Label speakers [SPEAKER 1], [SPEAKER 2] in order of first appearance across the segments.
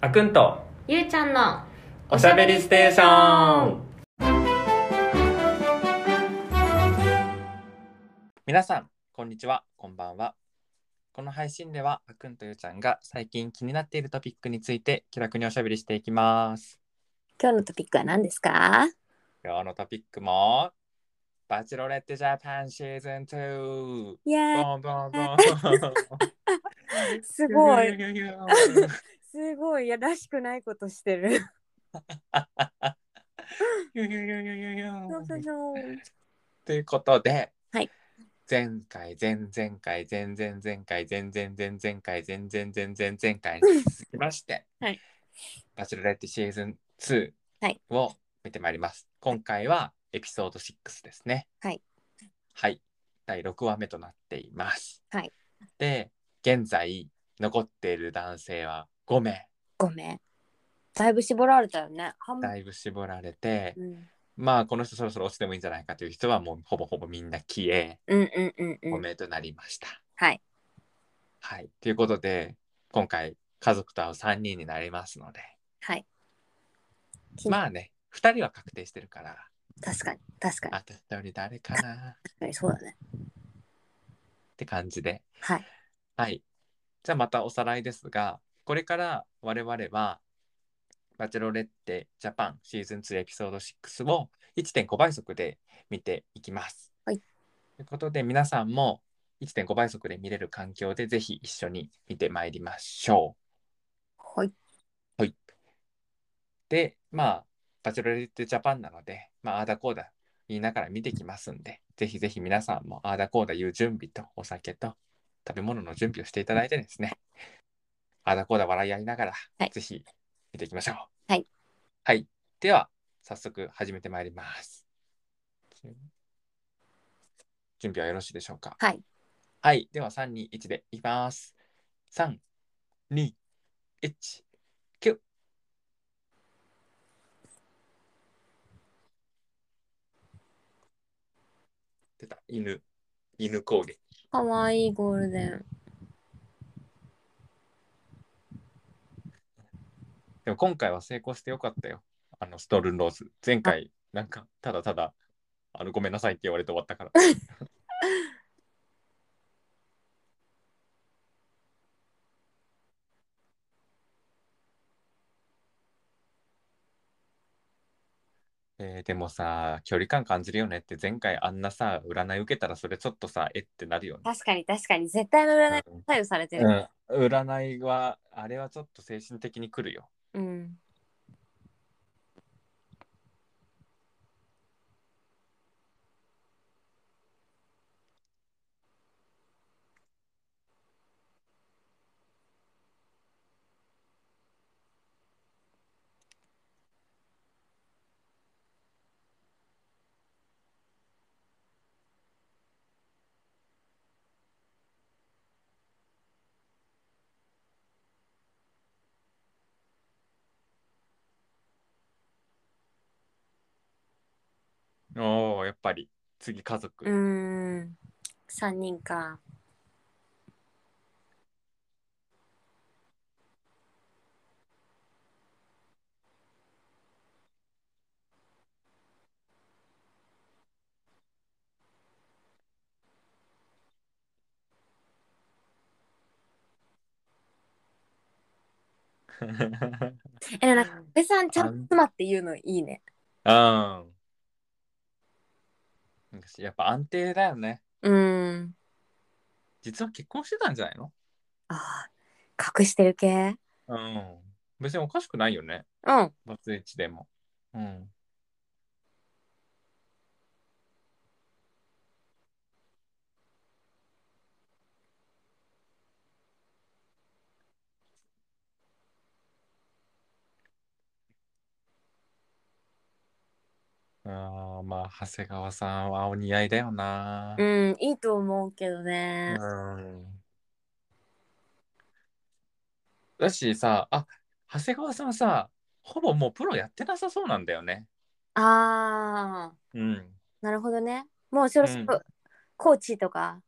[SPEAKER 1] あくんと
[SPEAKER 2] ゆうちゃんの
[SPEAKER 1] おしゃべりステーション。皆さんこんにちは。こんばんは。この配信ではあくんとゆうちゃんが最近気になっているトピックについて気楽におしゃべりしていきます。
[SPEAKER 2] 今日のトピックは何ですか？
[SPEAKER 1] 今日のトピックもバチロレッテジャパンシーズン2
[SPEAKER 2] いや
[SPEAKER 1] ボンボンボン。
[SPEAKER 2] すごい。
[SPEAKER 1] い
[SPEAKER 2] すごいいやらしくないことしてる
[SPEAKER 1] ということで、
[SPEAKER 2] はい
[SPEAKER 1] 前回前々回前々前回前々前々回前々前々前回に続きまして、
[SPEAKER 2] はい
[SPEAKER 1] バチェロレッテシーズン2
[SPEAKER 2] はい
[SPEAKER 1] を見てまいります。今回はエピソード6ですね。
[SPEAKER 2] はい。
[SPEAKER 1] はい。第6話目となっています。
[SPEAKER 2] はい。
[SPEAKER 1] で、現在残っている男性は5名。
[SPEAKER 2] ごめん。だいぶ絞られたよね。
[SPEAKER 1] だいぶ絞られて、
[SPEAKER 2] うん。
[SPEAKER 1] まあこの人そろそろ落ちてもいいんじゃないかという人はもうほぼほぼみんな消え、
[SPEAKER 2] うんうんうんうん。
[SPEAKER 1] 5名となりました。
[SPEAKER 2] はい。
[SPEAKER 1] はい。ということで、今回家族と会う3人になりますので、
[SPEAKER 2] はい。
[SPEAKER 1] まあね、2人は確定してるから、
[SPEAKER 2] 確かに確かに。
[SPEAKER 1] あと1人誰かな。
[SPEAKER 2] 確かにそうだね。
[SPEAKER 1] って感じで。
[SPEAKER 2] はい。
[SPEAKER 1] はい。じゃあまたおさらいですが、これから我々は、バチェロレッテジャパンシーズン2エピソード6を1.5倍速で見ていきます。
[SPEAKER 2] はい
[SPEAKER 1] ということで、皆さんも1.5倍速で見れる環境でぜひ一緒に見てまいりましょう。
[SPEAKER 2] はい
[SPEAKER 1] で、まあ、バチェロレッテジャパンなので、まあ、あーだこーだ言いながら見てきますんで、ぜひぜひ皆さんもあーだこーだ言う準備とお酒と食べ物の準備をしていただいてですね、あーだこーだ笑い合いながら、
[SPEAKER 2] はい
[SPEAKER 1] ぜひ見ていきましょう。
[SPEAKER 2] はい。
[SPEAKER 1] はい。では、早速始めてまいります。準備はよろしいでしょうか？
[SPEAKER 2] はい
[SPEAKER 1] はい。では、3、2、1でいきます。3、2、1、9。出た。犬。犬攻撃。
[SPEAKER 2] かわいいゴールデン
[SPEAKER 1] でも今回は成功してよかったよ。あの、ストールンローズ。前回、なんか、ただただ、あの、ごめんなさいって言われて終わったから。えーでもさ、距離感感じるよねって前回あんなさ、占い受けたらそれちょっとさ、えってなるよね。
[SPEAKER 2] 確かに確かに絶対の占い
[SPEAKER 1] うん
[SPEAKER 2] 左右されてる
[SPEAKER 1] うん、占いは、あれはちょっと精神的にくるよ。
[SPEAKER 2] う
[SPEAKER 1] おお、やっぱり、次家族。
[SPEAKER 2] うーん3人か えなんか安倍さんちゃんと妻って言うのいいね
[SPEAKER 1] うん。なんかやっぱ安定だよね。
[SPEAKER 2] うん
[SPEAKER 1] 実は結婚してたんじゃないの？
[SPEAKER 2] あー隠してる系？
[SPEAKER 1] うん。別におかしくないよね。
[SPEAKER 2] うん
[SPEAKER 1] バツイチでも。うん。あーまあ、長谷川さんはお似合いだよな。
[SPEAKER 2] うんいいと思うけどね
[SPEAKER 1] うん。だしさ、あ、長谷川さんさ、ほぼもうプロやってなさそうなんだよね。
[SPEAKER 2] ああ
[SPEAKER 1] うん。
[SPEAKER 2] なるほどねもうそろそろ
[SPEAKER 1] うん
[SPEAKER 2] コーチとか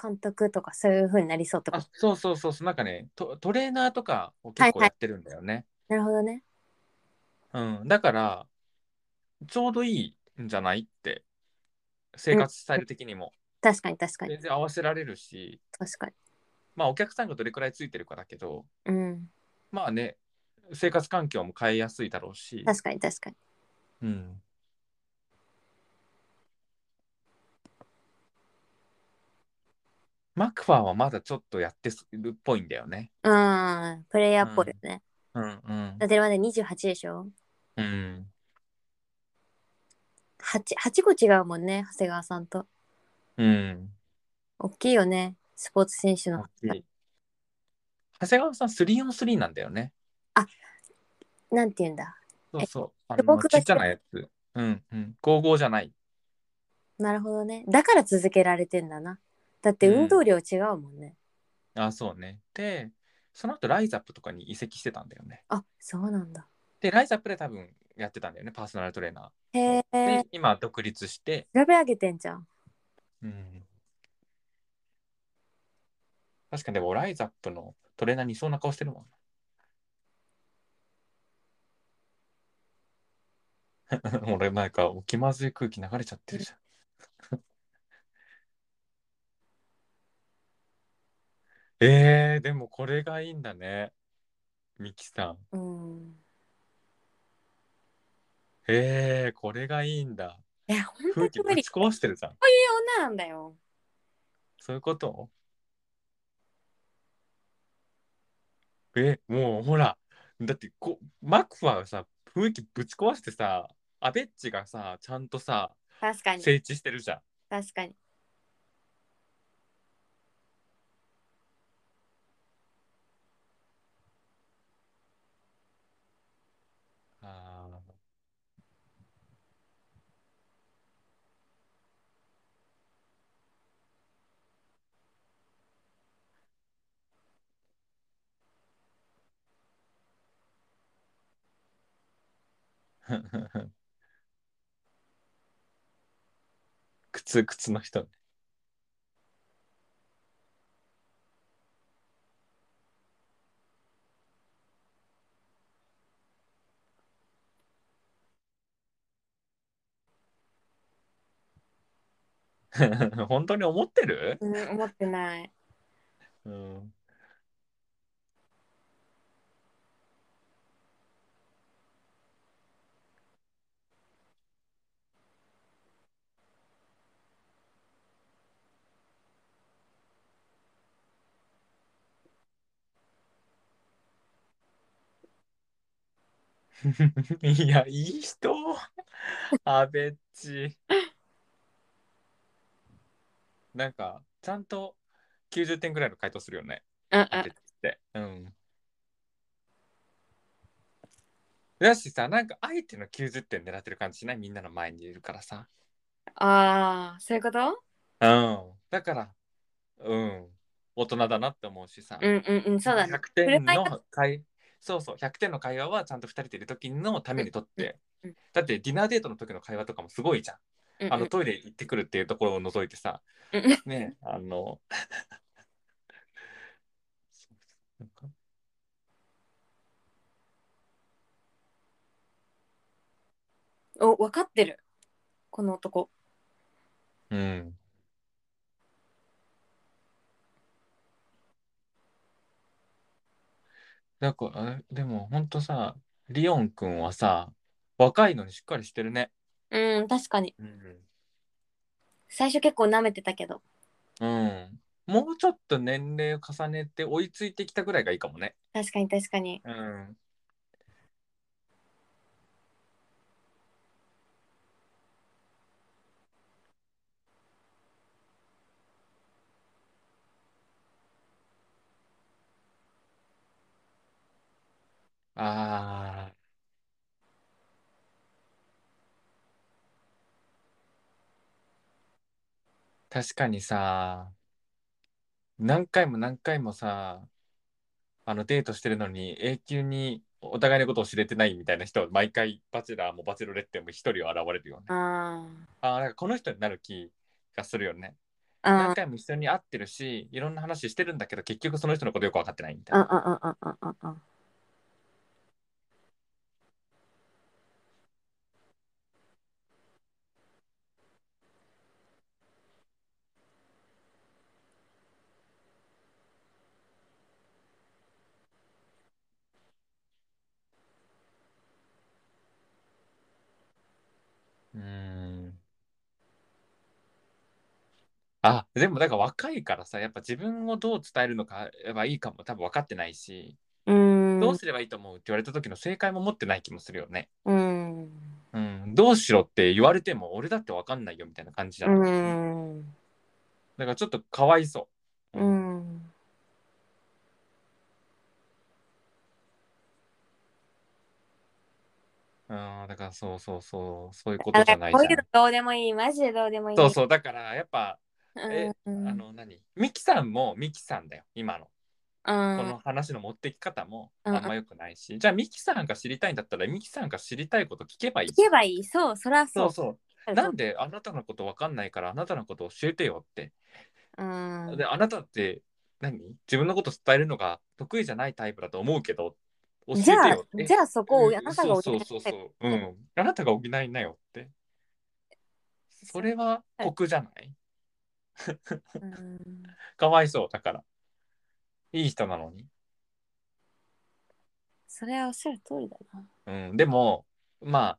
[SPEAKER 2] 監督とかそういう風になりそうと
[SPEAKER 1] あそうそうそうそうなんかねトトレーナーとかを結構やってるんだよね、
[SPEAKER 2] なるほどね。
[SPEAKER 1] うんだからちょうどいいんじゃないって生活スタイル的にも
[SPEAKER 2] 確かに確かに
[SPEAKER 1] 全然合わせられるし
[SPEAKER 2] 確かに。
[SPEAKER 1] まあお客さんがどれくらいついてるかだけど
[SPEAKER 2] うん。
[SPEAKER 1] まあね生活環境も変えやすいだろうし
[SPEAKER 2] 確かに確かに。
[SPEAKER 1] うんマクファーはまだちょっとやってるっぽいんだよね。
[SPEAKER 2] うん。プレイヤーっぽいよね。
[SPEAKER 1] うんうん
[SPEAKER 2] だってまだ28でしょ？
[SPEAKER 1] うん。
[SPEAKER 2] 8, 8個違うもんね、長谷川さんと。
[SPEAKER 1] うん。
[SPEAKER 2] 大きいよね、スポーツ選手の
[SPEAKER 1] 長谷川さん 3on3 なんだよね。
[SPEAKER 2] なんて言うんだ。
[SPEAKER 1] そうそう。あのちっちゃなやつ。うんうん。55じゃない。
[SPEAKER 2] なるほどね。だから続けられてんだな。だって運動量違うもんね。
[SPEAKER 1] あ、そうね。で、その後ライザップとかに移籍してたんだよね。
[SPEAKER 2] あ、そうなんだ。
[SPEAKER 1] で、ライザップで多分やってたんだよね、パーソナルトレーナ
[SPEAKER 2] へ
[SPEAKER 1] ー。
[SPEAKER 2] え
[SPEAKER 1] で、。今独立して、
[SPEAKER 2] 調べ上げてんじゃん。
[SPEAKER 1] うん。確かにでもライザップのトレーナーにいそうな顔してるもんな。俺なんか気まずい空気流れちゃってるじゃん。えー、でもこれがいいんだね。ミキさん。
[SPEAKER 2] うん。
[SPEAKER 1] えー、これがいいんだ。
[SPEAKER 2] いや、本当に無理。
[SPEAKER 1] ぶち壊してるじゃん。
[SPEAKER 2] 女なんだよ。
[SPEAKER 1] そういうこと？え、もうほら、だってこマクファーがさ、雰囲気ぶち壊してさ、アベッチがさ、ちゃんとさ、
[SPEAKER 2] 確かに。
[SPEAKER 1] 整地してるじゃん。
[SPEAKER 2] 確かに。
[SPEAKER 1] 靴靴の人。本当に思ってる、
[SPEAKER 2] うん、思ってない。
[SPEAKER 1] うん、いや、いい人？アベッチ。なんか、ちゃんと90点ぐらいの回答するよね。
[SPEAKER 2] うん
[SPEAKER 1] アベッチって。うん。だしさ、なんか相手の90点狙ってる感じしない？みんなの前にいるからさ。
[SPEAKER 2] ああ、そういうこと？
[SPEAKER 1] うん。だから、うん。大人だなって思うしさ。
[SPEAKER 2] うんうんうん、そうだね。
[SPEAKER 1] 100点の会そうそう100点の会話はちゃんと2人でいる時のためにとって、
[SPEAKER 2] うんうん
[SPEAKER 1] だってディナーデートの時の会話とかもすごいじゃん、
[SPEAKER 2] うんうん。
[SPEAKER 1] あのトイレ行ってくるっていうところを除いてさ、
[SPEAKER 2] うん。うん
[SPEAKER 1] ねあの。
[SPEAKER 2] お、分かってる。この男。
[SPEAKER 1] うんなんかあでもほんとさリオンくんはさ若いのにしっかりしてるね
[SPEAKER 2] うん、確かに。
[SPEAKER 1] うん
[SPEAKER 2] 最初結構舐めてたけど。
[SPEAKER 1] うんもうちょっと年齢を重ねて追いついてきたぐらいがいいかもね。
[SPEAKER 2] 確かに確かに。
[SPEAKER 1] うん。ああ。確かにさ、何回も何回もさ、あのデートしてるのに永久にお互いのことを知れてないみたいな人は毎回バチェラーもバチェロレッテも一人は現れるよね。
[SPEAKER 2] あ
[SPEAKER 1] ああ、なんかこの人になる気がするよね。
[SPEAKER 2] あ
[SPEAKER 1] 何回も一緒に会ってるしいろんな話してるんだけど結局その人のことよく分かってないみたい
[SPEAKER 2] あ
[SPEAKER 1] な。
[SPEAKER 2] ああああああ
[SPEAKER 1] うーあでもだから若いからさやっぱ自分をどう伝えるのかはいいかも多分分かってないし、
[SPEAKER 2] うーん
[SPEAKER 1] どうすればいいと思うって言われた時の正解も持ってない気もするよね。
[SPEAKER 2] うん
[SPEAKER 1] うん、どうしろって言われても俺だって分かんないよみたいな感じじゃ。
[SPEAKER 2] うんん
[SPEAKER 1] だからちょっとかわいそう。
[SPEAKER 2] うん
[SPEAKER 1] うん、だからそうそうそうそういうことじゃない
[SPEAKER 2] こういうの
[SPEAKER 1] じゃん。
[SPEAKER 2] どうでもいいマジでどうでもいい
[SPEAKER 1] そうそうだからやっぱえ
[SPEAKER 2] うん
[SPEAKER 1] あの何？ミキさんもミキさんだよ今の。
[SPEAKER 2] う
[SPEAKER 1] こ
[SPEAKER 2] ん
[SPEAKER 1] の話の持ってき方も
[SPEAKER 2] うん。
[SPEAKER 1] あんま良くないし、じゃあミキさんが知りたいんだったらミキさんが知りたいこと聞けばいい。
[SPEAKER 2] 聞けばいい。そうそりゃそう。う
[SPEAKER 1] そそう。なんであなたのこと分かんないからあなたのこと教えてよって。
[SPEAKER 2] うん。
[SPEAKER 1] であなたって何？自分のこと伝えるのが得意じゃないタイプだと思うけど教えて
[SPEAKER 2] じゃあ
[SPEAKER 1] よ
[SPEAKER 2] じゃあそこを
[SPEAKER 1] うん。
[SPEAKER 2] あなたが補
[SPEAKER 1] そうそうそうそう、うん、あなたが補いなよって。それは酷じゃない？
[SPEAKER 2] うん
[SPEAKER 1] かわいそうだから。いい人なのに。
[SPEAKER 2] それはおっしゃる通りだな。
[SPEAKER 1] うん、でもま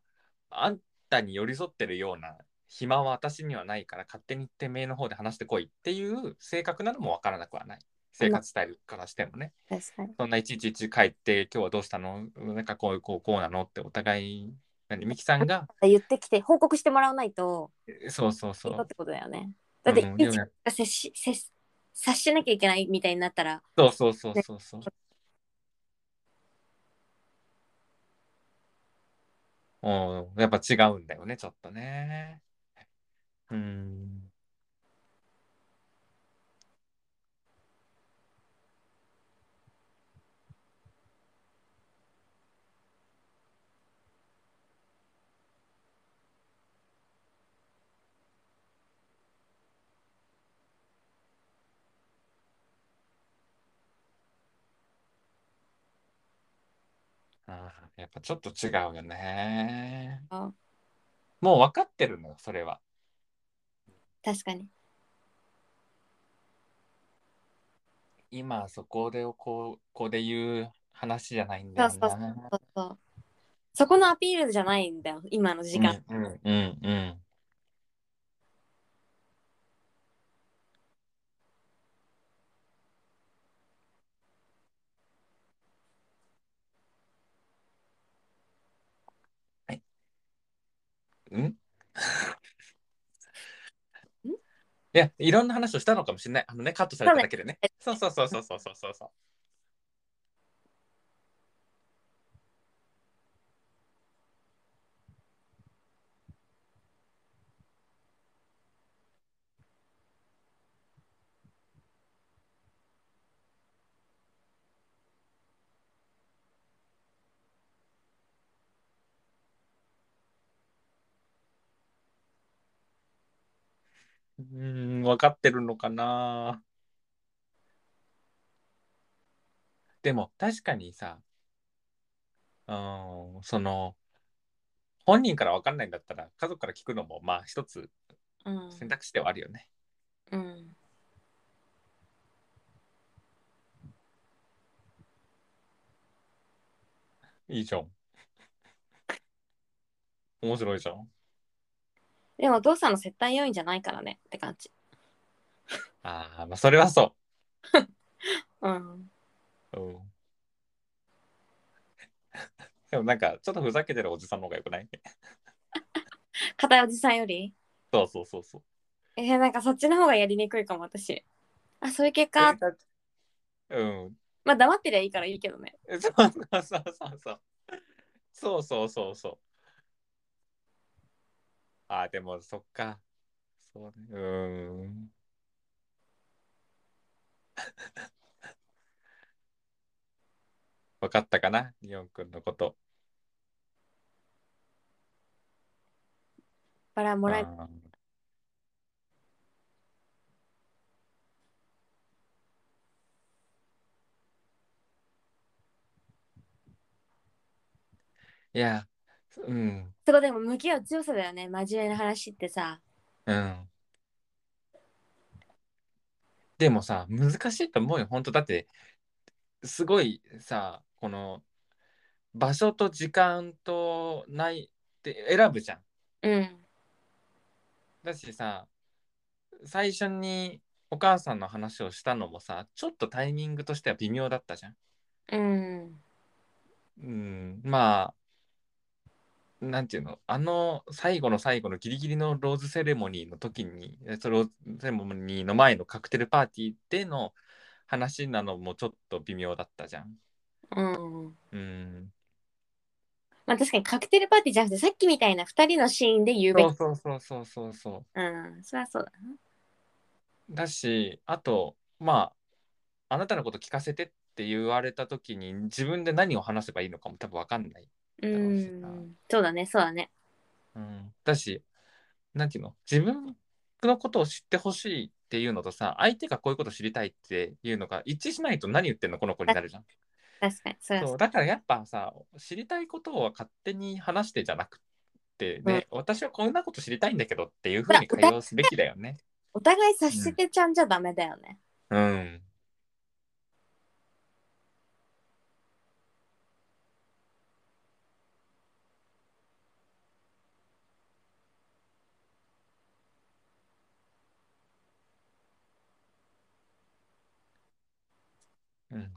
[SPEAKER 1] ああんたに寄り添ってるような暇は私にはないから勝手にてめえの方で話してこいっていう性格なのもわからなくはない。生活スタイルからしてもね。
[SPEAKER 2] 確かに。
[SPEAKER 1] そんないちいちいち帰って今日はどうしたの？なんかこうこうこうなのってお互い何ミキさんが
[SPEAKER 2] 言ってきて報告してもらわないと。
[SPEAKER 1] そうそうそ
[SPEAKER 2] う。ってことだよねだって接し接し察しなきゃいけないみたいになったら。
[SPEAKER 1] そうそうそうそうそう。うんやっぱ違うんだよねちょっとね。うんあーやっぱちょっと違うよね。
[SPEAKER 2] あ。
[SPEAKER 1] もう分かってるのよそれは。
[SPEAKER 2] 確かに。
[SPEAKER 1] 今そこでこうここで言う話じゃないんだよな。
[SPEAKER 2] そうそうそうそう。そこのアピールじゃないんだよ今の時間、
[SPEAKER 1] うんうんうんうんん？いや、いろんな話をしたのかもしれない。あのね、カットされただけでね。そうそうそうそうそうそうそう分かってるのかな。でも、確かにさ、うん、その、本人から分かんないんだったら、家族から聞くのも、まあ、一つ
[SPEAKER 2] うん
[SPEAKER 1] 選択肢ではあるよね。
[SPEAKER 2] うん
[SPEAKER 1] いいじゃん。面白いじゃん。
[SPEAKER 2] でもお父さんの接待要員じゃないからねって感じ
[SPEAKER 1] ああ、まあ、それはそ
[SPEAKER 2] うん
[SPEAKER 1] う。うん。でもなんか、ちょっとふざけてるおじさんの方がよくない？
[SPEAKER 2] 片いおじさんより？
[SPEAKER 1] そうそうそうそう。
[SPEAKER 2] えー、なんかそっちの方がやりにくいかも私あそういう結果
[SPEAKER 1] うん。
[SPEAKER 2] まあ黙ってりゃいいからいいけどね
[SPEAKER 1] そうそうそうそうそう。そうそうそう。あー、でもそっか。そうね。うーん。分かったかな？日オン君のこと。
[SPEAKER 2] バラもらえ
[SPEAKER 1] いや、うん。
[SPEAKER 2] そこでも向き合う強さだよね。真面目な話ってさ。
[SPEAKER 1] うん。でもさ、難しいと思うよ、本当だって、すごいさ、この場所と時間とないって選ぶじゃん。
[SPEAKER 2] うん
[SPEAKER 1] だしさ、最初にお母さんの話をしたのもさ、ちょっとタイミングとしては微妙だったじゃん。
[SPEAKER 2] うん
[SPEAKER 1] うん、まあ、なんていうの、あの最後の最後のギリギリのローズセレモニーの時に、えそのローズセレモニーの前のカクテルパーティーでの話なのもちょっと微妙だったじゃん。
[SPEAKER 2] うん
[SPEAKER 1] うん、
[SPEAKER 2] まあ確かにカクテルパーティーじゃなくてさっきみたいな2人のシーンで言うべき
[SPEAKER 1] そうそうそうそうそうそう。
[SPEAKER 2] うんそりゃそうだ
[SPEAKER 1] だし、あと、まあ、あなたのこと聞かせてって言われた時に自分で何を話せばいいのかも多分分かんない。
[SPEAKER 2] う。ん。そうだねそうだね
[SPEAKER 1] うん、だし、なんていうの自分のことを知ってほしいっていうのとさ、相手がこういうこと知りたいっていうのが一致しないと何言ってんのこの子になるじゃん。
[SPEAKER 2] 確かに。
[SPEAKER 1] そう。だからやっぱさ、知りたいことを勝手に話してじゃなくて、ね私はこんなこと知りたいんだけどっていうふうに会話をすべきだよね。
[SPEAKER 2] お互い察してちゃんじゃダメだよね、
[SPEAKER 1] うん。うん、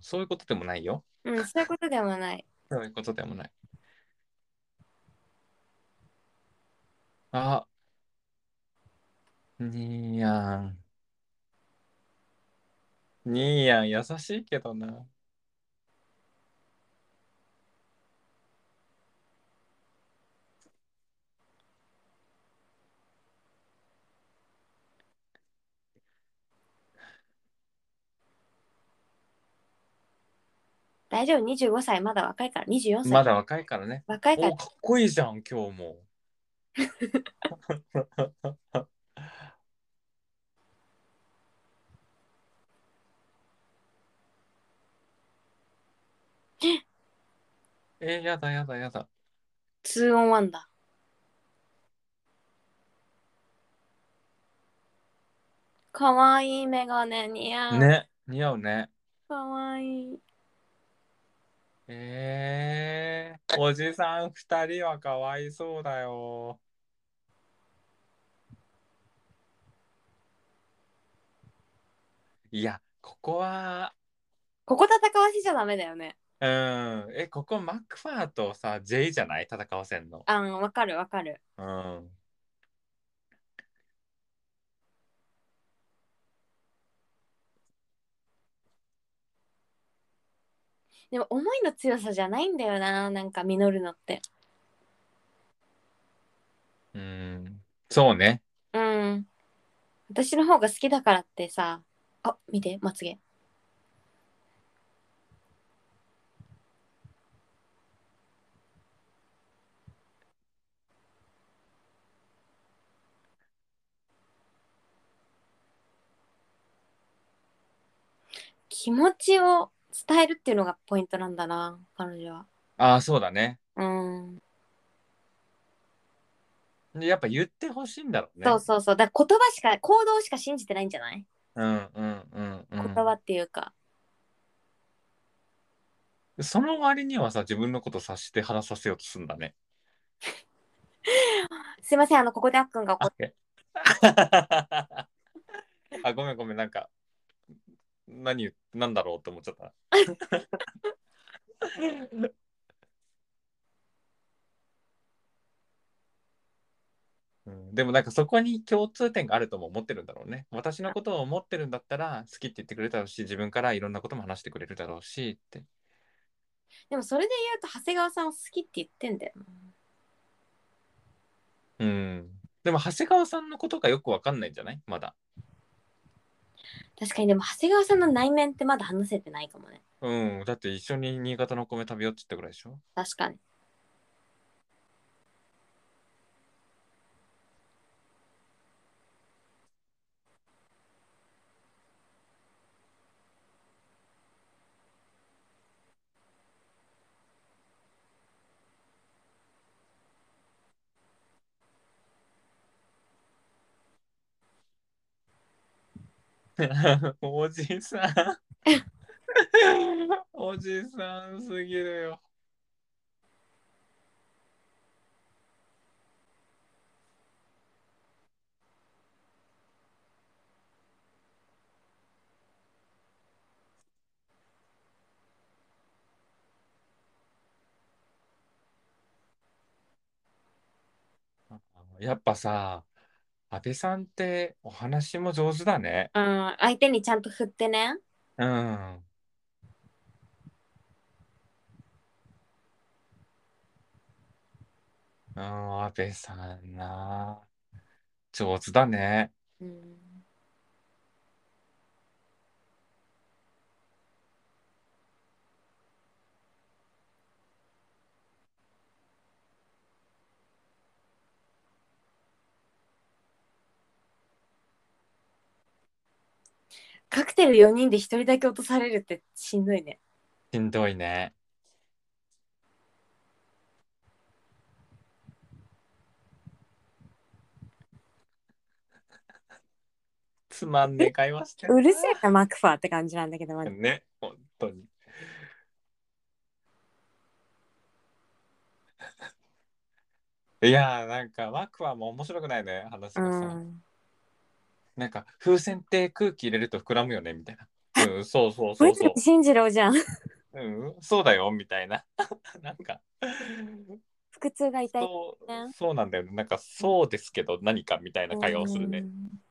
[SPEAKER 1] そういうことでもないよ。
[SPEAKER 2] うん、そういうことでもない
[SPEAKER 1] そういうことでもない。あ、にーやん。にーやん、優しいけどな。
[SPEAKER 2] 大丈夫？25歳まだ若いから24歳
[SPEAKER 1] まだ若いからね。
[SPEAKER 2] 若いから
[SPEAKER 1] お、かっこいいじゃん、今日も。えー、やだやだやだ。
[SPEAKER 2] 2オン1だかわいいメガネ似合う、
[SPEAKER 1] ね、似合うね。
[SPEAKER 2] かわいい
[SPEAKER 1] えー、おじさん二人はかわいそうだよ。いや、ここは、
[SPEAKER 2] ここ戦わせちゃダメだよね
[SPEAKER 1] うん、え、ここマックファーとさ、J じゃない？戦わせんの。
[SPEAKER 2] あんわかるわかる
[SPEAKER 1] うん。
[SPEAKER 2] でも思いの強さじゃないんだよななんか実るのって。
[SPEAKER 1] うん、そうね。
[SPEAKER 2] うん。私の方が好きだからってさあ見てまつげ。気持ちを伝えるっていうのがポイントなんだな彼女は
[SPEAKER 1] ああ、そうだね。
[SPEAKER 2] うん、
[SPEAKER 1] でやっぱ言ってほしいんだろうね。
[SPEAKER 2] そうそうそうだから言葉しか行動しか信じてないんじゃない、
[SPEAKER 1] うんうんうんうん。
[SPEAKER 2] 言葉っていうか
[SPEAKER 1] その割にはさ、自分のこと察して話させようとするんだね。
[SPEAKER 2] すいませんあのここであっくんが怒っ
[SPEAKER 1] あ、あごめんごめん、なんか、何言、なんだろうって思っちゃった。うん、でもなんかそこに共通点があるとも思ってるんだろうね。私のことを思ってるんだったら好きって言ってくれるだろうし、自分からいろんなことも話してくれるだろうしって。
[SPEAKER 2] でもそれで言うと長谷川さんを好きって言ってんだよな
[SPEAKER 1] うん。でも長谷川さんのことがよくわかんないんじゃない？まだ。
[SPEAKER 2] 確かにでも長谷川さんの内面ってまだ話せてないかもね。
[SPEAKER 1] うん。だって一緒に新潟のお米食べようって言ったぐらいでしょ。
[SPEAKER 2] 確かに
[SPEAKER 1] おじさん。おじさんすぎるよ。やっぱさ、安倍さんってお話も上手だね。
[SPEAKER 2] うん、相手にちゃんと振ってね。
[SPEAKER 1] うん。うん、安倍さんな。上手だね。
[SPEAKER 2] うん。カクテル4人で1人だけ落とされるってしんどいね。
[SPEAKER 1] しんどいね。つまんねえ会話して
[SPEAKER 2] うるせえな、マクファーって感じなんだけど、マジ
[SPEAKER 1] ね、本当に。いやーなんかワクワも面白くないね話
[SPEAKER 2] う
[SPEAKER 1] がさ、
[SPEAKER 2] ん。
[SPEAKER 1] なんか風船って空気入れると膨らむよねみたいな。うんそうそうそうそう。
[SPEAKER 2] 藤進次郎じゃん。
[SPEAKER 1] うんそうだよみたいな。なんか
[SPEAKER 2] 腹痛が痛い。
[SPEAKER 1] そう
[SPEAKER 2] ね
[SPEAKER 1] そうなんだよね。なんかそうですけど何かみたいな会話をするね。
[SPEAKER 2] うん。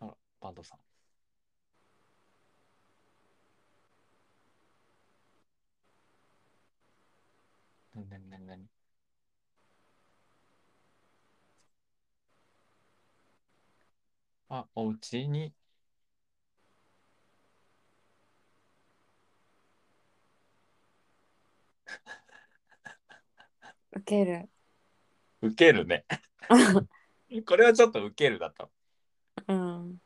[SPEAKER 1] あらバンドさん。なになになになにあ、お家に
[SPEAKER 2] ウケる。
[SPEAKER 1] 受けるね。これはちょっと受けるだと。
[SPEAKER 2] うん。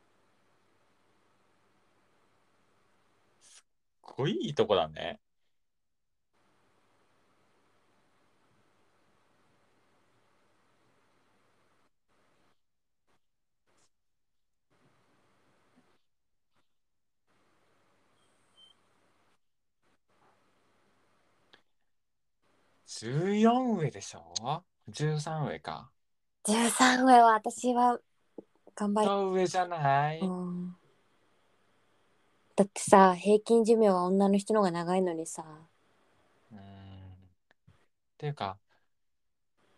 [SPEAKER 1] すごいいいとこだね。14上でしょ ?13 上か。
[SPEAKER 2] 13上は私は頑張り、
[SPEAKER 1] の上じゃない、
[SPEAKER 2] うん、だってさ平均寿命は女の人の方が長いのにさ。
[SPEAKER 1] うん。っていうか、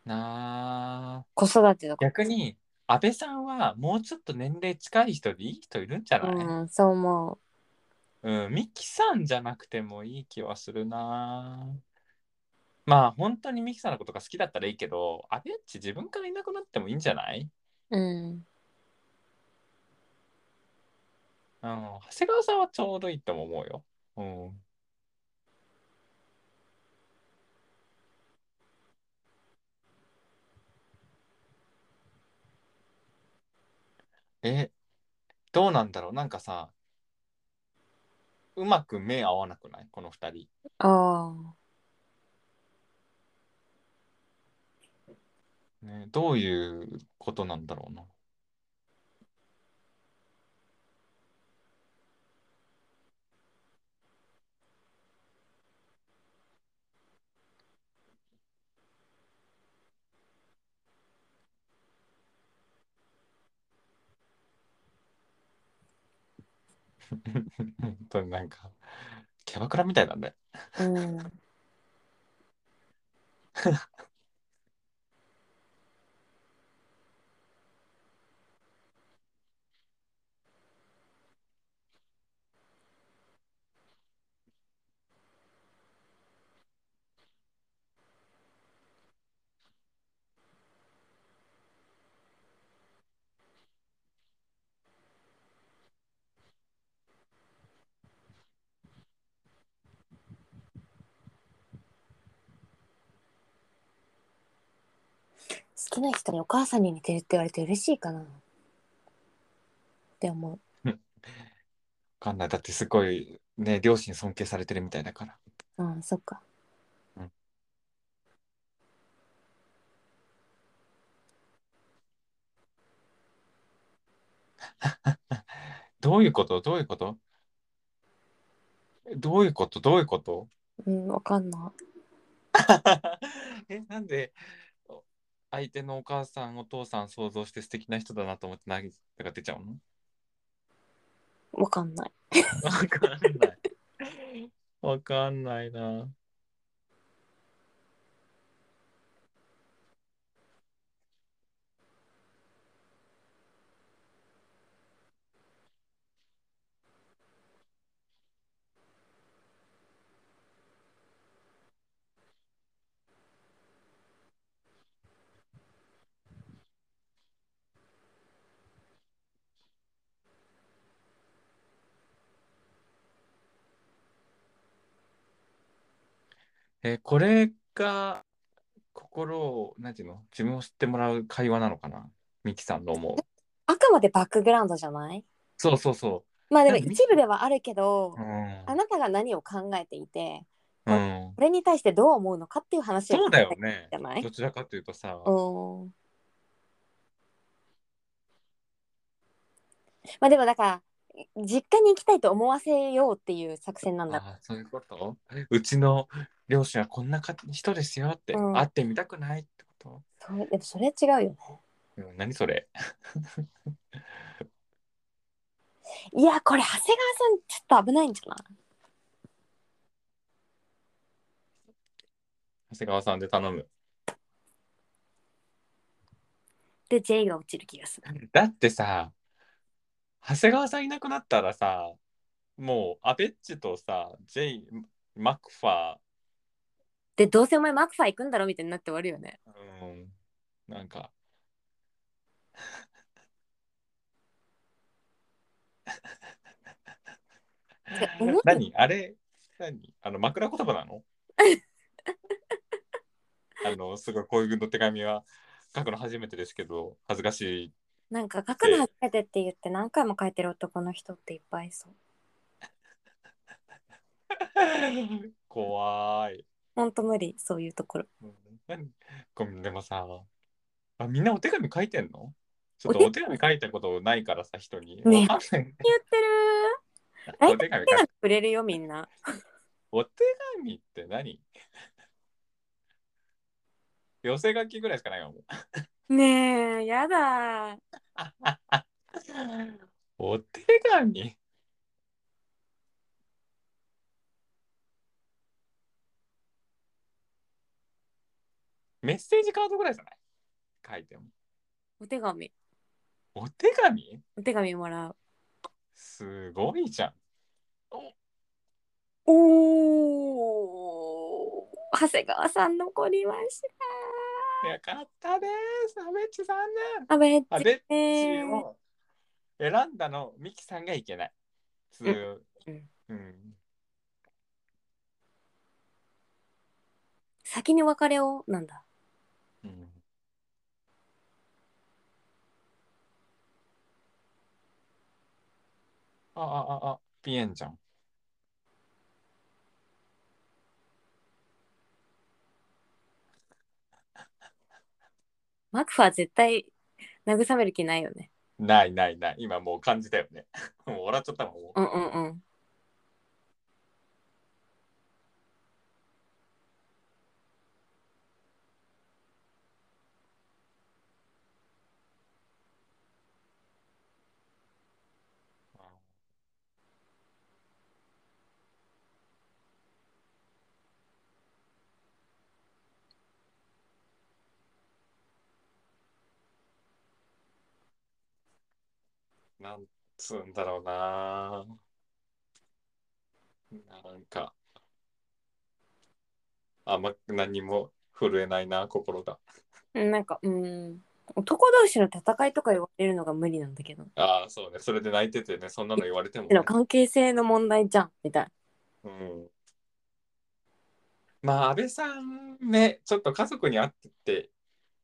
[SPEAKER 1] なあ、
[SPEAKER 2] 子育てとか。
[SPEAKER 1] 逆に安倍さんはもうちょっと年齢近い人でいい人いるんじゃない、
[SPEAKER 2] うんそう思
[SPEAKER 1] う。ん、ミキさんじゃなくてもいい気はするな。まあ本当にミキさんのことが好きだったらいいけど、アベッチ自分からいなくなってもいいんじゃない？
[SPEAKER 2] うん
[SPEAKER 1] うん、長谷川さんはちょうどいいとも思うよ。うん。え、どうなんだろう？なんかさ、うまく目合わなくない？この二人。
[SPEAKER 2] ああ
[SPEAKER 1] ね、どういうことなんだろうな。本当になんか、キャバクラみたいだね。
[SPEAKER 2] うん好きな人にお母さんに似てるって言われて嬉しいかな。って思う。
[SPEAKER 1] わかんない。だってすごいね、両親尊敬されてるみたいだから。
[SPEAKER 2] うんそっか。
[SPEAKER 1] どういうこと？どういうこと？どういうこと？どういうこと？
[SPEAKER 2] うん、わかんな
[SPEAKER 1] え、なんでお相手のお母さん、お父さん想像して素敵な人だなと思って涙が出ちゃうの？
[SPEAKER 2] い。わかんない。
[SPEAKER 1] わかんない。わかんないな。え、これが心を、なんていうの？自分を知ってもらう会話なのかな？ミキさんの思う。
[SPEAKER 2] あくまでバックグラウンドじゃない？
[SPEAKER 1] そうそうそ
[SPEAKER 2] まあでも一部ではあるけど
[SPEAKER 1] う。う、ん。
[SPEAKER 2] あなたが何を考えていて、
[SPEAKER 1] うん
[SPEAKER 2] こ。れに対してどう思うのかっていう話を
[SPEAKER 1] そうだよね。どちらかというとさ。
[SPEAKER 2] うん。まあでもだから実家に行きたいと思わせようっていう作戦なんだ。
[SPEAKER 1] ああ、そういうこと？うちの両親はこんなか人ですよって、
[SPEAKER 2] うん
[SPEAKER 1] 会ってみたくないってこ
[SPEAKER 2] それでもそれ違うよね。
[SPEAKER 1] と、うん、何それ？
[SPEAKER 2] いやこれ長谷川さんちょっと危ないんじゃない？
[SPEAKER 1] 長谷川さんで頼む。
[SPEAKER 2] で J が落ちる気がする。
[SPEAKER 1] だってさ、長谷川さんいなくなったらさ、もうアベッチとさ、ジェイ・マクファ
[SPEAKER 2] でどうせお前マクファ行くんだろみたいになって終わるよね。
[SPEAKER 1] ー、うん、なんか、何？あれ？何？あの枕言葉なの？あのすごい恋文の手紙は書くの初めてですけど恥ずかしい。
[SPEAKER 2] なんか書くの初めてって言って何回も書いてる男の人っていっぱいいそう。
[SPEAKER 1] 怖い、
[SPEAKER 2] ほんと無理そういうところ。
[SPEAKER 1] ごめんでもさあみんなお手紙書いてんの？ちょっと
[SPEAKER 2] お手
[SPEAKER 1] 紙書いたことないからさ人に、
[SPEAKER 2] ね。言ってる
[SPEAKER 1] お手紙
[SPEAKER 2] く。れるよみんな。
[SPEAKER 1] お手紙って何？寄せ書きぐらいしかないよ
[SPEAKER 2] ねえやだ。
[SPEAKER 1] お手紙？メッセージカードぐらいじゃない？書いても。
[SPEAKER 2] お手紙
[SPEAKER 1] お手紙？
[SPEAKER 2] お手紙もらう。
[SPEAKER 1] すごいじゃん。
[SPEAKER 2] おお長谷川さん残りました。
[SPEAKER 1] よかったです。アベッチさんね。アベッチ
[SPEAKER 2] ね
[SPEAKER 1] を選んだの、ミキさんがいけない。つう
[SPEAKER 2] うん
[SPEAKER 1] うん。
[SPEAKER 2] 先に別れを？なんだ。
[SPEAKER 1] うんああああピエンじゃん。
[SPEAKER 2] マクファー絶対慰める気ないよね。
[SPEAKER 1] ないないない。今もう感じたよね。もう笑っちゃったもん。う
[SPEAKER 2] んうんうん。
[SPEAKER 1] なんつうんだろうな。なんか、あんま何も震えないな、心が。
[SPEAKER 2] うんなんかうん男同士の戦いとか言われるのが無理なんだけど。
[SPEAKER 1] ああ、そうね。それで泣いててね、そんなの言われても、ね
[SPEAKER 2] の。関係性の問題じゃんみたい
[SPEAKER 1] うん。まあ、安倍さんね、ちょっと家族に会ってて、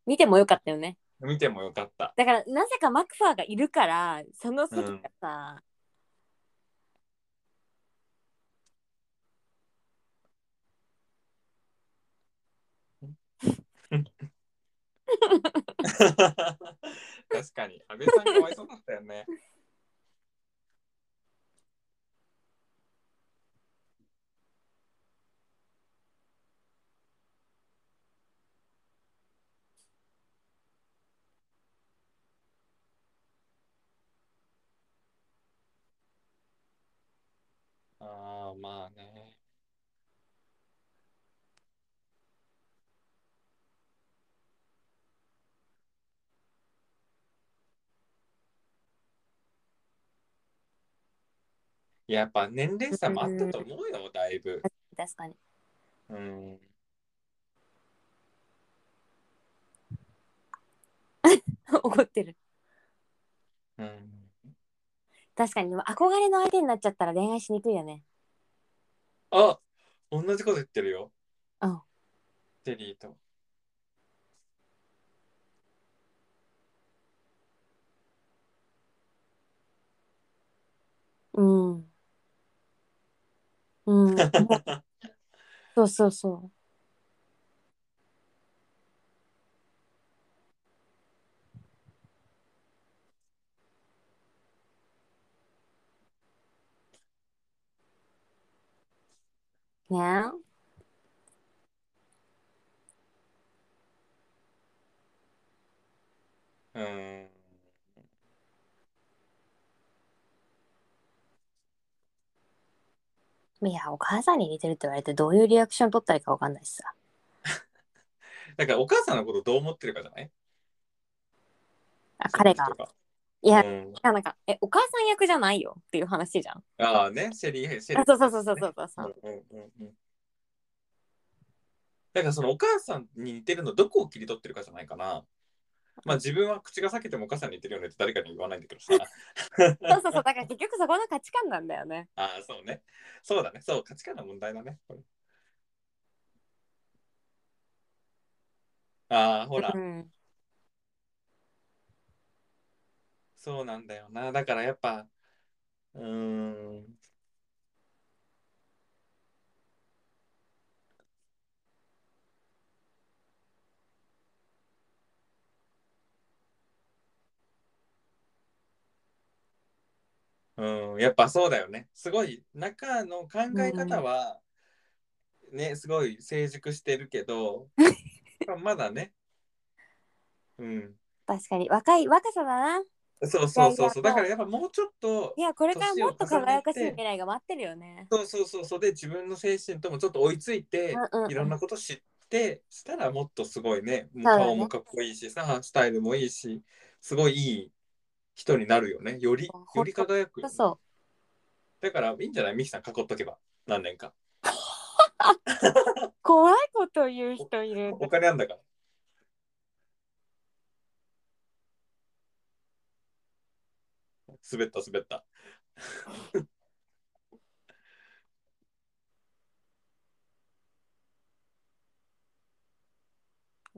[SPEAKER 2] 見てもよかったよね。
[SPEAKER 1] 見てもよかった。
[SPEAKER 2] だからなぜかマクファーがいるからその席がさ、
[SPEAKER 1] 確かに、安倍さんかわいそうだったよね。まあね。やっぱ年齢差もあったと思うよ、だいぶ。
[SPEAKER 2] 確かに。
[SPEAKER 1] うん。
[SPEAKER 2] 怒ってる。
[SPEAKER 1] うん、
[SPEAKER 2] 確かに、でも憧れの相手になっちゃったら恋愛しにくいよね。
[SPEAKER 1] あ同じこと言ってるよ。
[SPEAKER 2] うん。
[SPEAKER 1] テリーと。
[SPEAKER 2] うん。うん。そうそうそう。ね
[SPEAKER 1] うん。
[SPEAKER 2] いや、お母さんに似てるって言われてどういうリアクション取ったらいいかわかんないしさ。
[SPEAKER 1] だからお母さんのことどう思ってるかじゃない？
[SPEAKER 2] あ、彼が
[SPEAKER 1] そ。の人
[SPEAKER 2] いや、
[SPEAKER 1] うん、
[SPEAKER 2] なんか、え、お母さん役じゃないよっていう話じゃん。
[SPEAKER 1] ああね、シェリー、シェリ
[SPEAKER 2] そうそうそうそうそうそう。
[SPEAKER 1] うんうんうんうん。だからそのお母さんに似てるのどこを切り取ってるかじゃないかな。まあ自分は口が裂けてもお母さんに似てるよねって誰かに言わないんだけどさ。
[SPEAKER 2] そうそうそう。だから結局そこの価値観なんだよね。
[SPEAKER 1] ああ、そうね。そうだね。そう、価値観の問題だね。これああ、ほら、
[SPEAKER 2] うん。
[SPEAKER 1] そうなんだよな。だからやっぱ、うーん。うん、やっぱそうだよね。すごい、中の考え方は、ね、すごい成熟してるけど、まだね。うん。
[SPEAKER 2] 確かに。若い、若さだな。
[SPEAKER 1] そうそうそう。そう。だからやっぱもうちょっと
[SPEAKER 2] い、や、これからもっと輝かしい未来が待ってるよね。
[SPEAKER 1] そうそうそうそう。で自分の精神ともちょっと追いついて、
[SPEAKER 2] うんうんうん。
[SPEAKER 1] いろんなこと知ってしたらもっとすごいね。顔もかっこいいしさ、スタイルもいいしすごいいい人になるよね。よりより輝くよね、
[SPEAKER 2] そ
[SPEAKER 1] だからいいんじゃないミキさん囲っとけば。何年か。
[SPEAKER 2] う。怖いこと言う人いる。
[SPEAKER 1] お。金あんだから滑った滑った。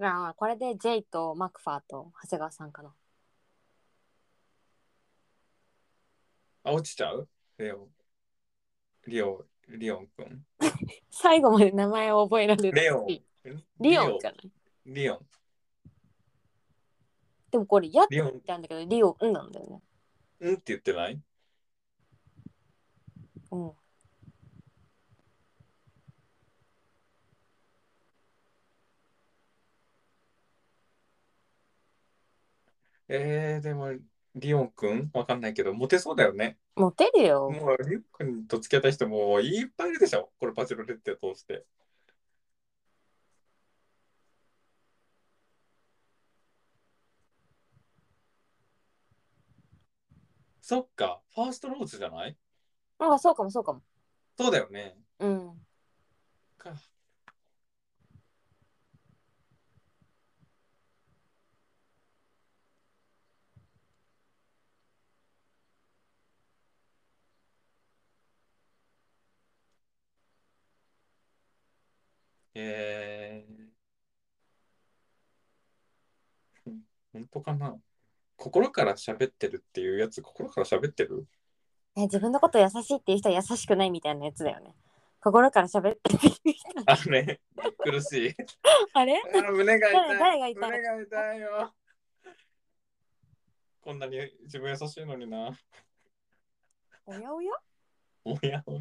[SPEAKER 2] ああ、これでジェイとマクファーと長谷川さんかな。
[SPEAKER 1] あ落ちちゃう？レオリオリオンくん。
[SPEAKER 2] 最後まで名前を覚えられる。
[SPEAKER 1] レオン。
[SPEAKER 2] リオン。じゃない
[SPEAKER 1] リオン。
[SPEAKER 2] でもこれ、やって
[SPEAKER 1] リオン。
[SPEAKER 2] 言ったんだけど、リオンなんだよね。
[SPEAKER 1] うん？って言ってない？
[SPEAKER 2] うん。
[SPEAKER 1] えー、でも、リオンくん？わかんないけど、モテそうだよね。
[SPEAKER 2] モテるよ。
[SPEAKER 1] もう、リオンくんと付き合った人もいっぱいいるでしょ？これ、バチェロレッテ通して。そっか、ファーストローズじゃない？
[SPEAKER 2] なんかそうかもそうかも。
[SPEAKER 1] そうだよね。
[SPEAKER 2] うん。
[SPEAKER 1] かえー、本当かな？心から喋ってるっていうやつ、心から喋ってる？
[SPEAKER 2] え、自分のこと優しいっていう人は優しくないみたいなやつだよね。心から喋ってる人。
[SPEAKER 1] あのね、苦しい。
[SPEAKER 2] あれ？
[SPEAKER 1] あ胸が痛い。
[SPEAKER 2] 誰が痛い
[SPEAKER 1] 胸が痛いよ。こんなに自分優しいのにな。
[SPEAKER 2] おやおや？
[SPEAKER 1] おやおや。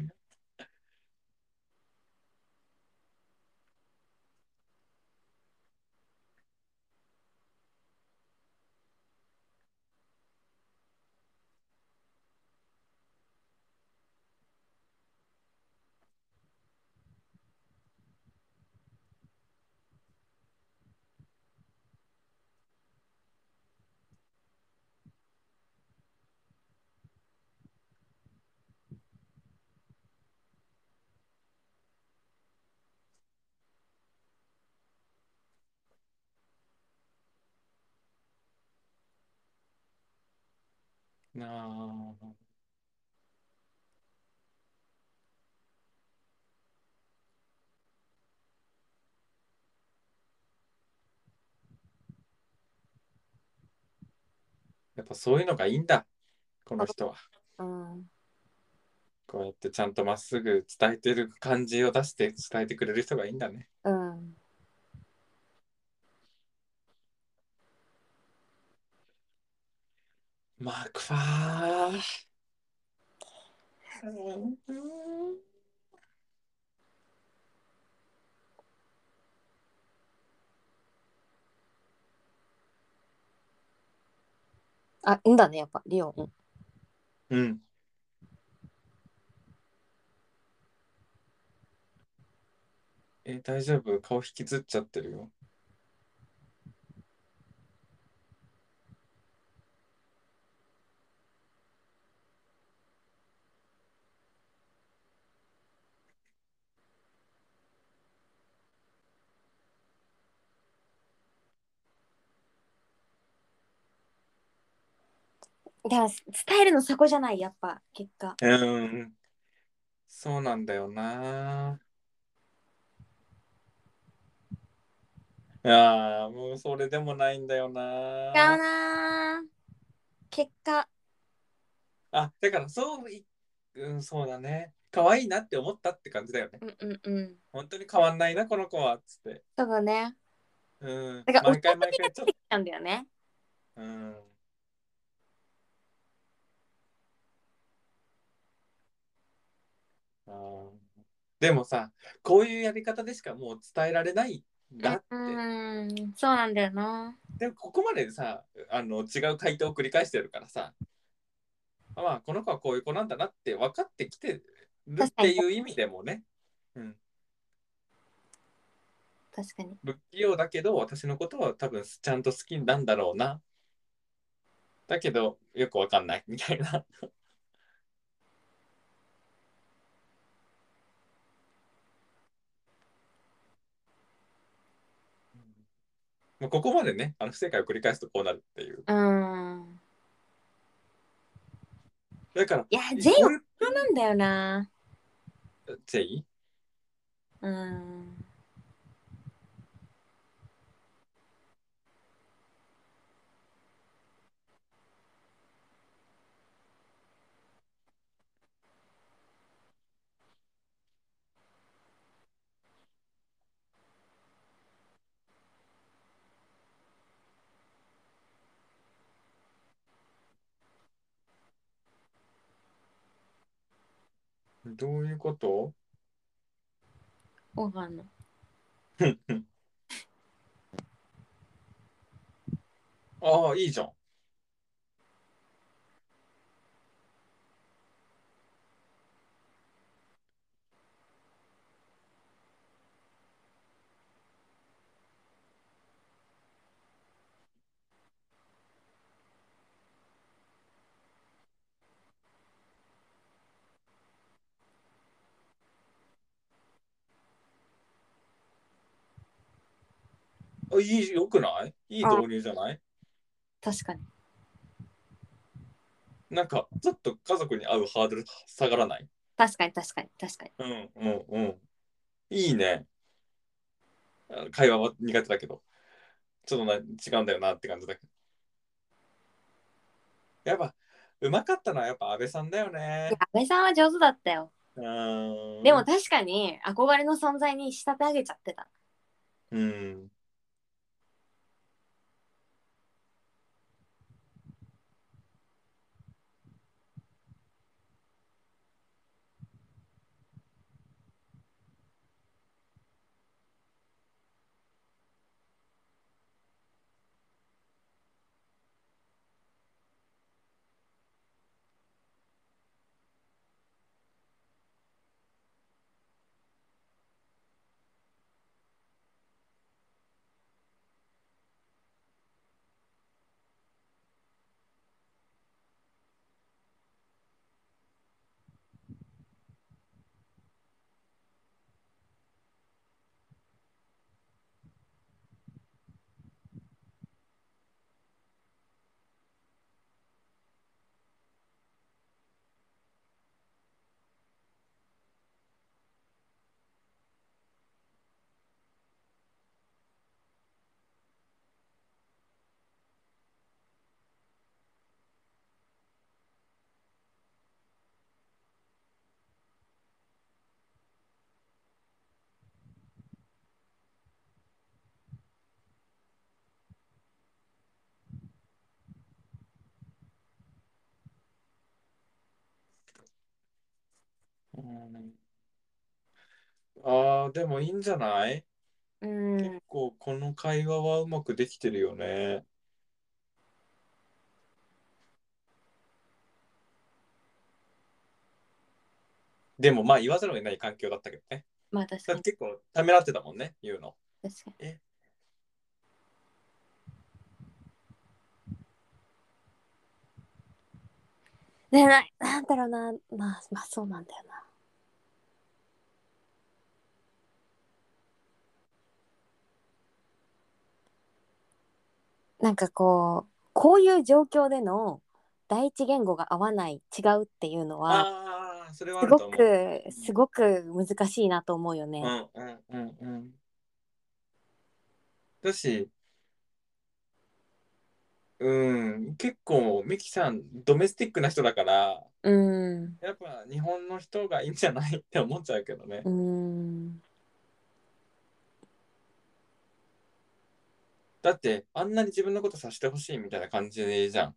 [SPEAKER 1] なあ。やっぱそういうのがいいんだ、この人は。
[SPEAKER 2] うん。
[SPEAKER 1] こうやってちゃんとまっすぐ伝えてる感じを出して伝えてくれる人がいいんだね。
[SPEAKER 2] うん。
[SPEAKER 1] マークファー。うん
[SPEAKER 2] あ、んだね、やっぱ、リオン。
[SPEAKER 1] うん。え、大丈夫？顔引きずっちゃってるよ。
[SPEAKER 2] だ伝えるのそこじゃない、やっぱ、結果。
[SPEAKER 1] うん。そうなんだよな。ああ、もうそれでもないんだよな。
[SPEAKER 2] 違うなー結果。
[SPEAKER 1] あ、だからそうい、うん、そうだね。可愛いなって思ったって感じだよね。
[SPEAKER 2] うんうんうん。
[SPEAKER 1] 本当に変わんないな、この子は、つって。
[SPEAKER 2] そうだね。
[SPEAKER 1] うん。
[SPEAKER 2] だから
[SPEAKER 1] 毎回毎回ちょっと。
[SPEAKER 2] なんだよね。
[SPEAKER 1] うん。あーでもさ、こういうやり方でしかもう伝えられないんだって。
[SPEAKER 2] うん、そうなんだよな。
[SPEAKER 1] でもここまでさあの違う回答を繰り返してるからさまあこの子はこういう子なんだなって分かってきてるっていう意味でもね、うん、
[SPEAKER 2] 確かに。
[SPEAKER 1] 不器用だけど私のことは多分ちゃんと好きなんだろうなだけどよく分かんないみたいなもうここまでねあの不正解を繰り返すとこうなるっていう
[SPEAKER 2] うん。
[SPEAKER 1] だから
[SPEAKER 2] いや、ジェイは
[SPEAKER 1] こういう
[SPEAKER 2] そうなんだよな。
[SPEAKER 1] ジェイ
[SPEAKER 2] うん。
[SPEAKER 1] どういうこと？
[SPEAKER 2] わかんない。
[SPEAKER 1] ああいいじゃんあいいよくない？いい導入じゃない？
[SPEAKER 2] 確かに。
[SPEAKER 1] なんかちょっと家族に会うハードル下がらない？
[SPEAKER 2] 確かに確かに確かに。
[SPEAKER 1] うんうんうん。いいね。あ会話は苦手だけど。ちょっとな違うんだよなって感じだけど。やっぱうまかったのはやっぱ安倍さんだよね。
[SPEAKER 2] 安倍さんは上手だったよ。
[SPEAKER 1] うーん。
[SPEAKER 2] でも確かに憧れの存在に仕立て上げちゃってた。
[SPEAKER 1] うんうん、ああ、でもいいんじゃない？
[SPEAKER 2] うん。
[SPEAKER 1] 結構この会話はうまくできてるよね。でもまあ言わざるを得ない環境だったけどね。
[SPEAKER 2] まあ確かに。
[SPEAKER 1] だって結構ためらってたもんね、言うの。
[SPEAKER 2] 確かに。
[SPEAKER 1] え？
[SPEAKER 2] ねななんだろうな。まあまあそうなんだよななんかこうこういう状況での第一言語が合わない違うっていうのはすご。くすごく難しいなと思うよね。
[SPEAKER 1] うんうんうんうん。だし、うん、結構ミキさんドメスティックな人だから、
[SPEAKER 2] うん
[SPEAKER 1] やっぱ日本の人がいいんじゃないって思っちゃうけどね。
[SPEAKER 2] うん
[SPEAKER 1] だってあんなに自分のことさしてほしいみたいな感じじゃん。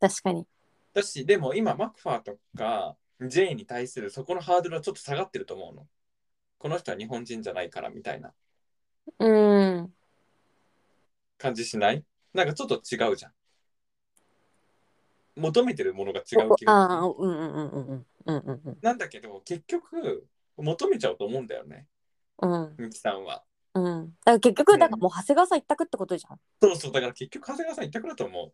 [SPEAKER 2] 確かに。
[SPEAKER 1] だし、でも今マクファーとか J に対するそこのハードルはちょっと下がってると思うの。この人は日本人じゃないからみたいな
[SPEAKER 2] うん
[SPEAKER 1] 感じしない？なんかちょっと違うじゃん。求めてるものが違う気が
[SPEAKER 2] ああうんうんうんうんうんうんうん
[SPEAKER 1] なんだけど結局求めちゃうと思うんだよね、
[SPEAKER 2] うん
[SPEAKER 1] ミキさんは。
[SPEAKER 2] うんだから結局だからもう長谷川さん一択ってことじゃん。
[SPEAKER 1] そうそう、だから結局長谷川さん一択だと思う。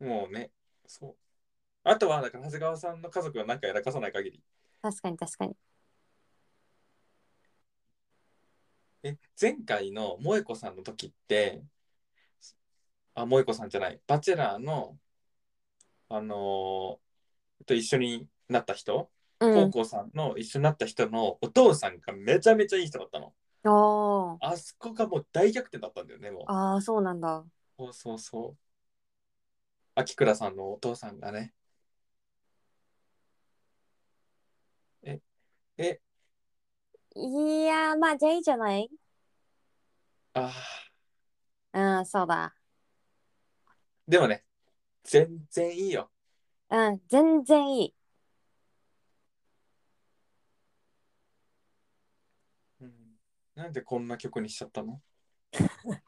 [SPEAKER 1] もうね、そう。あとは、だから長谷川さんの家族が何かやらかさない限り。
[SPEAKER 2] 確かに確かに。
[SPEAKER 1] え、前回の萌子さんの時って、あ、萌子さんじゃない、バチェラーの、あのーと一緒になった人、
[SPEAKER 2] うん。
[SPEAKER 1] 高校さんの一緒になった人のお父さんがめちゃめちゃいい人だったの。
[SPEAKER 2] あ
[SPEAKER 1] あそこがもう大逆転だったんだよね、もう。
[SPEAKER 2] あああそうなんだ。
[SPEAKER 1] そうそうそう。秋倉さんのお父さんがね。え、え、
[SPEAKER 2] いやーまあじゃあいいじゃない？
[SPEAKER 1] あ
[SPEAKER 2] うんそうだ。
[SPEAKER 1] ーでもね、全然いいよ。
[SPEAKER 2] うん全然いい。
[SPEAKER 1] うん、なんでこんな曲にしちゃったの？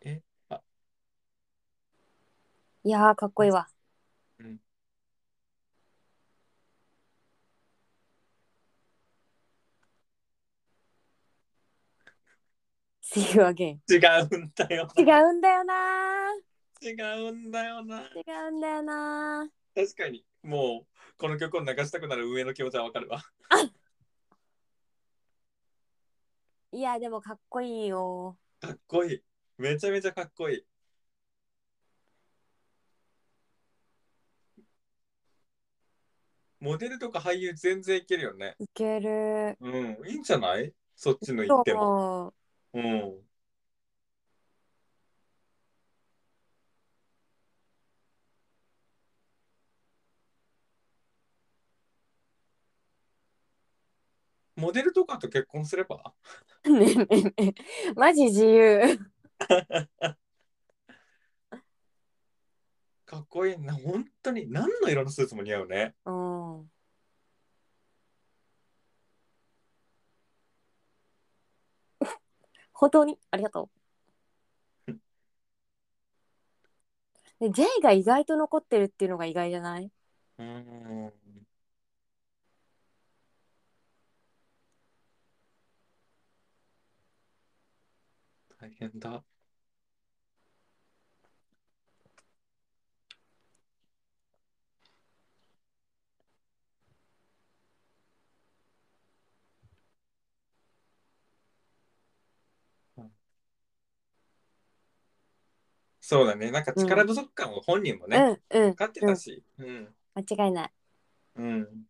[SPEAKER 1] え、あ、
[SPEAKER 2] いやーかっこいいわ。
[SPEAKER 1] うん。
[SPEAKER 2] See you again.
[SPEAKER 1] 違うんだよ
[SPEAKER 2] 違
[SPEAKER 1] な。
[SPEAKER 2] うんだよな
[SPEAKER 1] 違うんだよな。
[SPEAKER 2] ー。違うんだよな
[SPEAKER 1] 確かに、もう、この曲を流したくなる上の気持ちはわかるわ。
[SPEAKER 2] ー。いやでもかっこいいよ。
[SPEAKER 1] かっこいい。めちゃめちゃかっこいい。モデルとか俳優全然いけるよね。
[SPEAKER 2] いける。
[SPEAKER 1] うん、いいんじゃない？そっちの言っても。
[SPEAKER 2] そう。
[SPEAKER 1] うん。モデルとかと結婚すれば？
[SPEAKER 2] ねえねえねえマジ自由。
[SPEAKER 1] かっこいいな。本当に何の色のスーツも似合うね。
[SPEAKER 2] うん。本当にありがとう。で J が意外と残ってるっていうのが意外じゃない？
[SPEAKER 1] うん。大変だ。そうだね。なんか力不足感を本人もね、
[SPEAKER 2] うんうん
[SPEAKER 1] 分かってたし。うん。
[SPEAKER 2] 間違いない。
[SPEAKER 1] うん。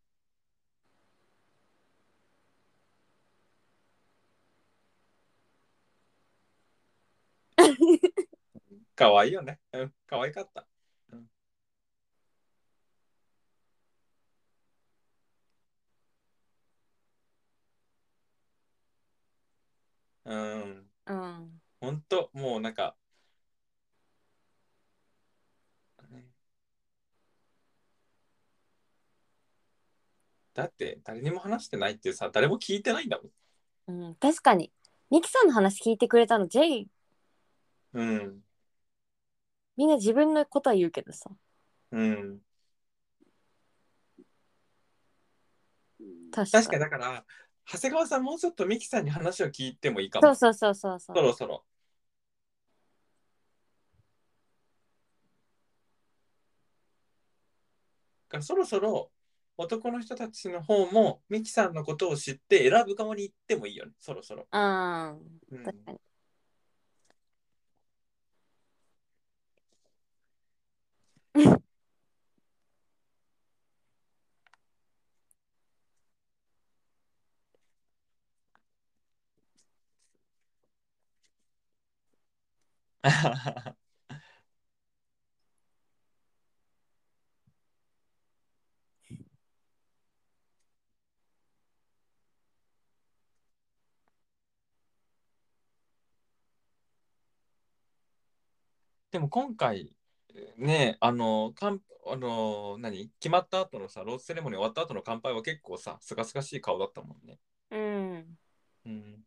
[SPEAKER 1] かわいいよね。うん、かわいかった。うん、
[SPEAKER 2] うん。
[SPEAKER 1] うん。もうなんか、だって誰にも話してないってさ、誰も聞いてないんだもん。
[SPEAKER 2] うん、確かに。ミキさんの話聞いてくれたの、ジェイ。
[SPEAKER 1] うん。
[SPEAKER 2] みんな自分のことは言うけどさ。
[SPEAKER 1] うん
[SPEAKER 2] 確かに。
[SPEAKER 1] 確かにだから長谷川さんもうちょっとミキさんに話を聞いてもいいかも
[SPEAKER 2] そうそうそうそうそ。
[SPEAKER 1] そうろそろだからそろそろ男の人たちの方もミキさんのことを知って選ぶ側に行ってもいいよねそろそろ、
[SPEAKER 2] うん、
[SPEAKER 1] うん
[SPEAKER 2] 確かに。
[SPEAKER 1] でも今回ねあのかんあの何決まった後のさロースセレモニー終わった後の乾杯は結構さすがすがしい顔だったもんね。
[SPEAKER 2] うん。
[SPEAKER 1] うん、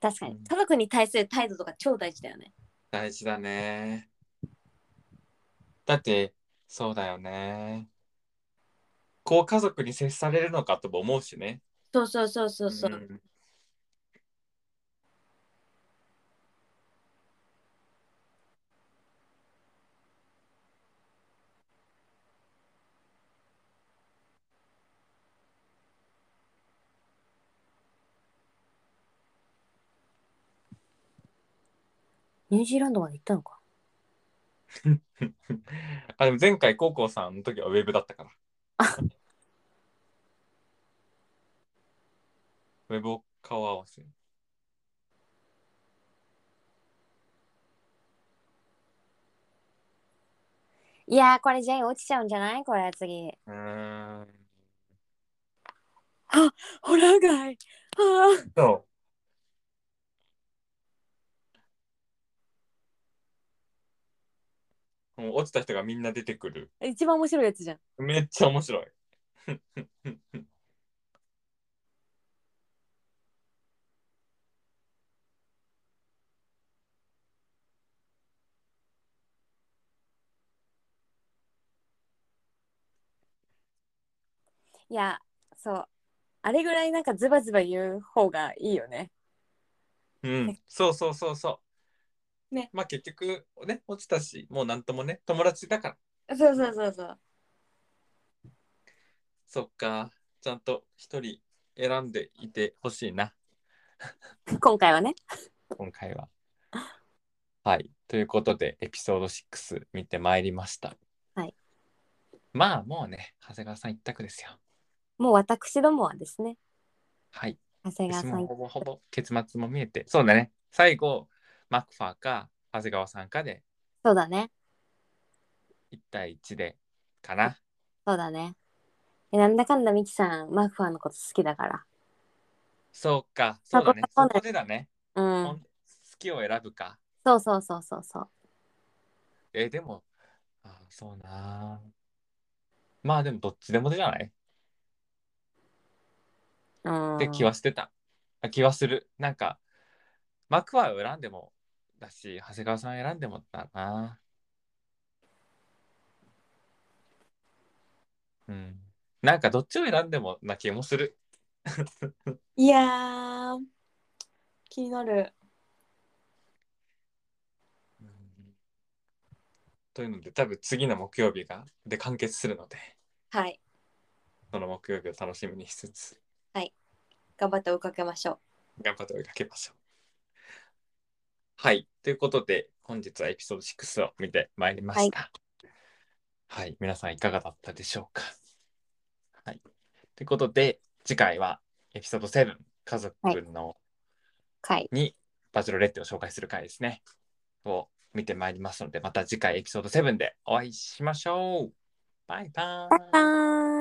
[SPEAKER 2] 確かに
[SPEAKER 1] うん。
[SPEAKER 2] 家族に対する態度とか超大事だよね。
[SPEAKER 1] 大事だね。だってそうだよね。こう家族に接されるのかとも思うしね。
[SPEAKER 2] そうそうそうそうそう。
[SPEAKER 1] ん
[SPEAKER 2] ニュージーランドまで行ったのか。
[SPEAKER 1] あでも前回高校さんの時はウェブだったから。ウェブを顔合わせ。
[SPEAKER 2] いやー、これジェイ落ちちゃうんじゃない？これ次。
[SPEAKER 1] うーん。
[SPEAKER 2] ホラー街。あ
[SPEAKER 1] そう。もう落ちた人がみんな出てくる。
[SPEAKER 2] あ、一番面白いやつじゃん。
[SPEAKER 1] めっちゃ面白い。
[SPEAKER 2] いや、そう。あれぐらいなんかズバズバ言う方がいいよね。
[SPEAKER 1] うん、そうそうそうそう。
[SPEAKER 2] ね。
[SPEAKER 1] まあ結局ね、落ちたし、もうなんともね、友達だから。
[SPEAKER 2] そうそうそうそう。
[SPEAKER 1] そっか、ちゃんと一人選んでいてほしいな、
[SPEAKER 2] 今回はね。
[SPEAKER 1] 今回は。はい。ということで、エピソード6見てまいりました。
[SPEAKER 2] はい。
[SPEAKER 1] まあもうね、長谷川さん一択ですよ。
[SPEAKER 2] もう私どもはですね、
[SPEAKER 1] はい。
[SPEAKER 2] 長谷川さん
[SPEAKER 1] ほ。ぼほぼ結末も見えて、そうだね。最後、マクファーか長谷川さんかで
[SPEAKER 2] そうだね。
[SPEAKER 1] 1対1でかな。
[SPEAKER 2] そうだね。えなんだかんだミキさん、マクファーのこと好きだから。
[SPEAKER 1] そうか、そうだね。
[SPEAKER 2] そだ
[SPEAKER 1] そうこでだね。
[SPEAKER 2] う
[SPEAKER 1] ほん
[SPEAKER 2] ん。
[SPEAKER 1] 好きを選ぶか。
[SPEAKER 2] そうそうそうそうそう。
[SPEAKER 1] えーでも、あーそうなー。まあでもどっちでもじゃない？
[SPEAKER 2] うん。
[SPEAKER 1] って気はしてた。あ気はする。なんか、マクワを選んでもだし、長谷川さん選んでもだな。うん。なんかどっちを選んでもな気もする。
[SPEAKER 2] いやー、気になる。
[SPEAKER 1] うんというので、多分次の木曜日がで完結するので、
[SPEAKER 2] はい。
[SPEAKER 1] その木曜日を楽しみにしつつ、
[SPEAKER 2] 頑張って追いかけましょう。
[SPEAKER 1] 頑張って追いかけましょう。はい。ということで、本日はエピソード6を見てまいりました。はい。皆さんいかがだったでしょうか？はい。ということで、次回はエピソード7、家族の
[SPEAKER 2] はい。
[SPEAKER 1] にバチェロレッテを紹介する回ですね。を見てまいりますので、また次回エピソード7でお会いしましょう。バイバーイ
[SPEAKER 2] バイバーイ。